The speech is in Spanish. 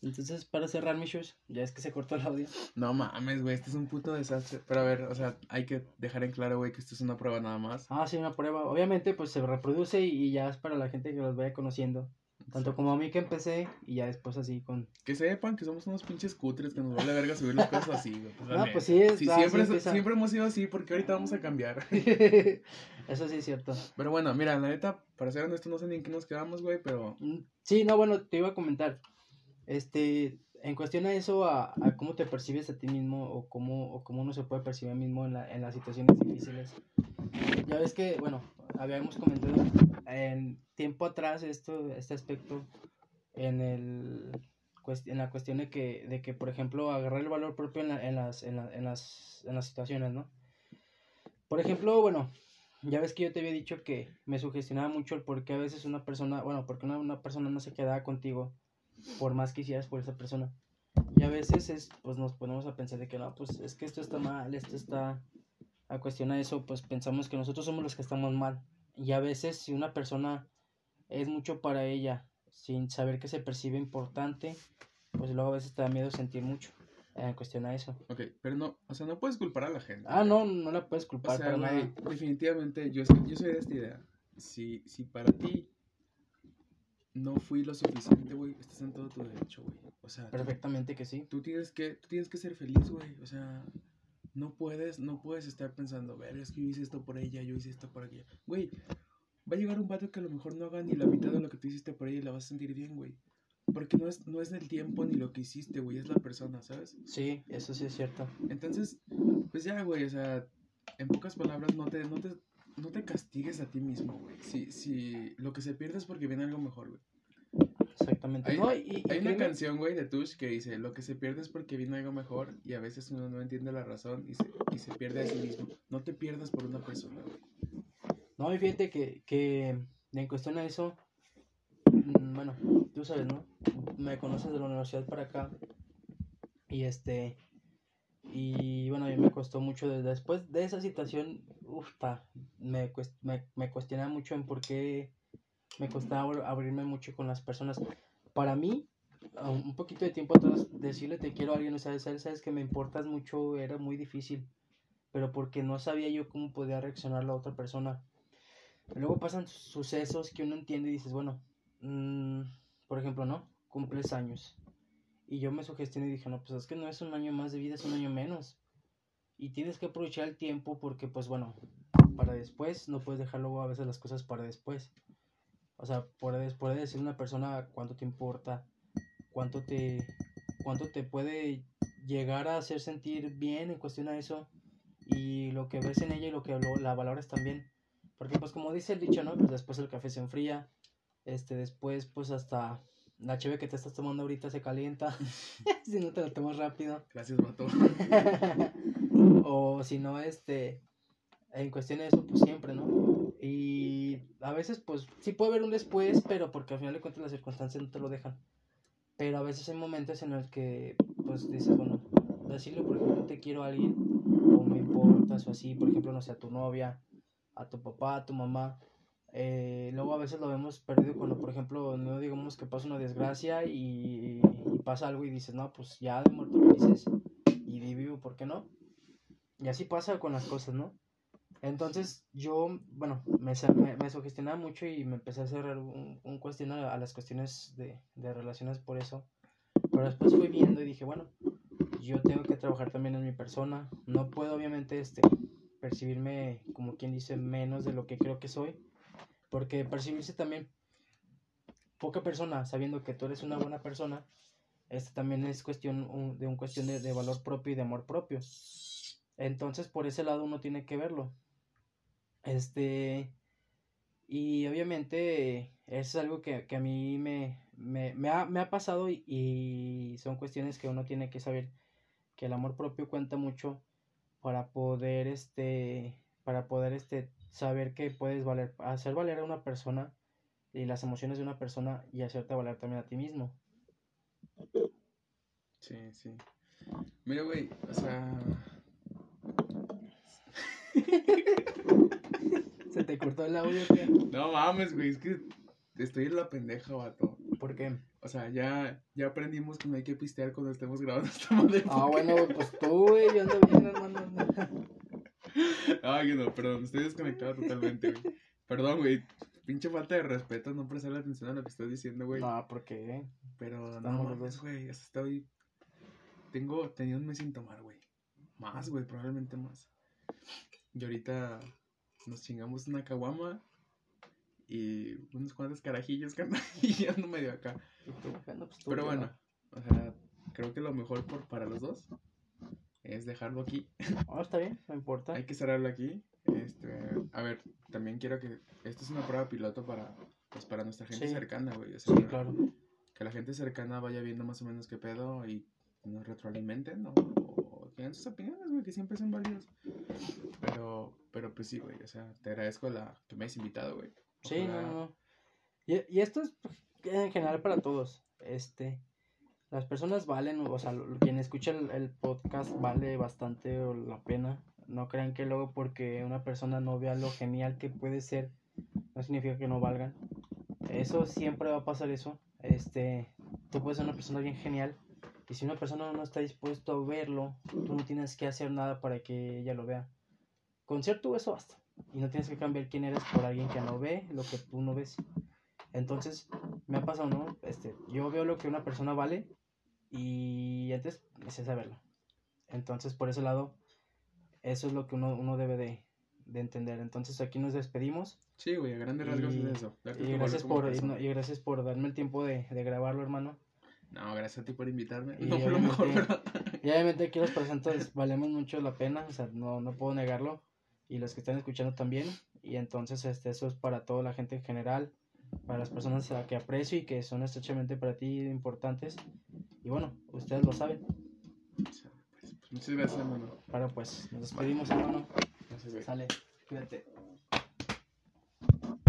Entonces, para cerrar, mis shows, ya es que se cortó el audio. No mames, güey, este es un puto desastre. Pero a ver, o sea, hay que dejar en claro, güey, que esto es una prueba nada más. Ah, sí, una prueba. Obviamente, pues se reproduce y, ya es para la gente que los vaya conociendo. Tanto como a mí que empecé y ya después así con... Que sepan que somos unos pinches cutres que nos vale verga subir las cosas así, güey. Pues, No, pues sí, es- Sí, ah, siempre, sí empieza. siempre hemos sido así porque ahorita vamos a cambiar. Eso sí es cierto. Pero bueno, mira, la neta, para ser honesto, no sé ni en qué nos quedamos, güey, pero... Mm, Sí, no, bueno, te iba a comentar. Este, en cuestión a eso, a, a cómo te percibes a ti mismo o cómo, o cómo uno se puede percibir mismo en, la, en las situaciones difíciles. Ya ves que, bueno, habíamos comentado en tiempo atrás esto, este aspecto en el en la cuestión de que, de que, por ejemplo, agarrar el valor propio en, la- en, las, en, la- en, las, en las situaciones, ¿no? Por ejemplo, bueno, ya ves que yo te había dicho que me sugestionaba mucho el por qué a veces una persona, bueno, porque una, una persona no se quedaba contigo por más que hicieras por esa persona. Y a veces es, pues nos ponemos a pensar de que no, pues es que esto está mal, esto está... A cuestión a eso, pues pensamos que nosotros somos los que estamos mal. Y a veces si una persona es mucho para ella, sin saber que se percibe importante, pues luego a veces te da miedo sentir mucho en cuestión a eso. Ok, pero no, o sea, no puedes culpar a la gente. Ah, no, no la puedes O culpar sea, para güey, nada. definitivamente, yo, soy- yo soy de esta idea. Si, si para ti no fui lo suficiente, güey, estás en todo tu derecho, güey. O sea, tú- Perfectamente que sí. tú tienes que, tú tienes que ser feliz, güey. O sea, no puedes, no puedes estar pensando, ver, es que yo hice esto por ella, yo hice esto por ella. Güey, va a llegar un vato que a lo mejor no haga ni la mitad de lo que tú hiciste por ella y la vas a sentir bien, güey. Porque no es, no es el tiempo ni lo que hiciste, güey, es la persona, ¿sabes? Sí, eso sí es cierto. Entonces, pues ya, güey, o sea, en pocas palabras, no te, no te, no te castigues a ti mismo, güey. Si, si lo que se pierde es porque viene algo mejor, güey. Exactamente. Hay, No, y- y hay una canción, güey, de Tush que dice, lo que se pierde es porque viene algo mejor y a veces uno no entiende la razón y se, y se pierde a sí mismo. No te pierdas por una persona, güey. No, y fíjate que, que en cuestión a eso, mm, bueno, tú sabes, ¿no? Me conoces de la universidad para acá. Y este, y bueno, a mí me costó mucho desde después de esa situación, uf, ta, me, me, me cuestionaba mucho en por qué me costaba abr- abrirme mucho con las personas. Para mí, un poquito de tiempo atrás, decirle te quiero a alguien, o sea, sabes, sabes que me importas mucho, era muy difícil. Pero porque no sabía yo cómo podía reaccionar la otra persona. Luego pasan sucesos que uno entiende y dices, bueno, mm, por ejemplo, ¿no? Cumples años. Y yo me sugestioné y dije, no, pues es que no es un año más de vida, es un año menos. Y tienes que aprovechar el tiempo porque, pues bueno, para después, no puedes dejar luego a veces las cosas para después. O sea, puede, puede decir una persona cuánto te importa, cuánto te, cuánto te puede llegar a hacer sentir bien en cuestión a eso y lo que ves en ella y lo que lo- la valoras también. Porque pues como dice el dicho, ¿no? Pues después el café se enfría, este después pues hasta la cheve que te estás tomando ahorita se calienta si no te la tomas rápido. Gracias, vato. o si no, este, en cuestión de eso, pues siempre, ¿no? Y a veces, pues sí puede haber un después, pero porque al final de cuentas las circunstancias no te lo dejan. Pero a veces hay momentos en los que, pues dices, bueno, decirle, por ejemplo, te quiero a alguien, o me importas, o así, por ejemplo, no sé, a tu novia, a tu papá, a tu mamá. Eh, luego a veces lo vemos perdido cuando, por ejemplo, no digamos que pasa una desgracia y, y pasa algo y dices, no, pues ya de muerto lo dices y vivo, ¿por qué no? Y así pasa con las cosas, ¿no? Entonces yo, bueno, me, me, me sugestionaba mucho y me empecé a hacer un, un cuestión a, las cuestiones de, de relaciones por eso. Pero después fui viendo y dije, bueno, yo tengo que trabajar también en mi persona. No puedo obviamente este, percibirme, como quien dice, menos de lo que creo que soy. Porque percibirse también poca persona, sabiendo que tú eres una buena persona, este también es cuestión de un cuestión de, de valor propio y de amor propio. Entonces, por ese lado uno tiene que verlo. Este, y obviamente es algo que, que a mí me, me, me ha, me ha pasado y, y son cuestiones que uno tiene que saber que el amor propio cuenta mucho para poder este para poder este saber que puedes valer hacer valer a una persona y las emociones de una persona y hacerte valer también a ti mismo. Sí, sí. Mira, güey, o sea... ¿Se te cortó el audio? ¿qué? No mames, güey, es que estoy en la pendeja, vato. ¿Por qué? O sea, ya, ya aprendimos que no hay que pistear cuando estemos grabando esta madre. Ah, bueno, pues tú, güey, yo ando bien, hermano. Ay, no, perdón, estoy desconectado totalmente, güey. Perdón, güey. Pinche falta de respeto, no prestarle atención a lo que estás diciendo, güey. No, porque Pero no Estamos los mames, güey. Estoy. Tengo. Tenía un mes sin tomar, güey. Más, güey, probablemente más. Y ahorita nos chingamos una caguama y unos cuantos carajillos que andan y ya ando medio acá. ¿Y tú? Bueno, pues Pero ¿qué bueno, o sea, creo que lo mejor por, para los dos es dejarlo aquí. Ah, está bien, no importa. Hay que cerrarlo aquí. Este, a ver, también quiero que. Esto es una prueba piloto para. Pues para nuestra gente Sí. cercana, güey. O sea, Sí, claro. que la gente cercana vaya viendo más o menos qué pedo y nos retroalimenten ¿no? Den sus opiniones, güey, que siempre son válidas. Pero, pero pues sí, güey, o sea, te agradezco la que me hayas invitado, güey. Sí, no, no, no. Y, y esto es pues, en general para todos. Este, las personas valen, o sea, quien escucha el, el podcast vale bastante la pena. No crean que luego porque una persona no vea lo genial que puede ser, no significa que no valgan. Eso siempre va a pasar eso. Este, tú puedes ser una persona bien genial y si una persona no está dispuesto a verlo, tú no tienes que hacer nada para que ella lo vea. Con ser tú eso basta. Y no tienes que cambiar quién eres por alguien que no ve lo que tú no ves. Entonces, me ha pasado, ¿no? Este, yo veo lo que una persona vale y antes necesito saberlo. Entonces, por ese lado, eso es lo que uno, uno debe de, de entender. Entonces, aquí nos despedimos. Sí, güey, a grandes rasgos Y- es eso. Y gracias, por, y, no- y gracias por darme el tiempo de, de grabarlo, hermano. No, gracias a ti por invitarme. Y no fue lo mejor, ¿verdad? Y obviamente aquí los presentes valemos mucho la pena, o sea, no, no puedo negarlo. Y los que están escuchando también. Y entonces este, eso es para toda la gente en general, para las personas a que aprecio y que son estrechamente para ti importantes. Y bueno, ustedes lo saben. Pues, pues, muchas gracias, hermano. Para pues, nos despedimos, hermano. Sale, cuídate.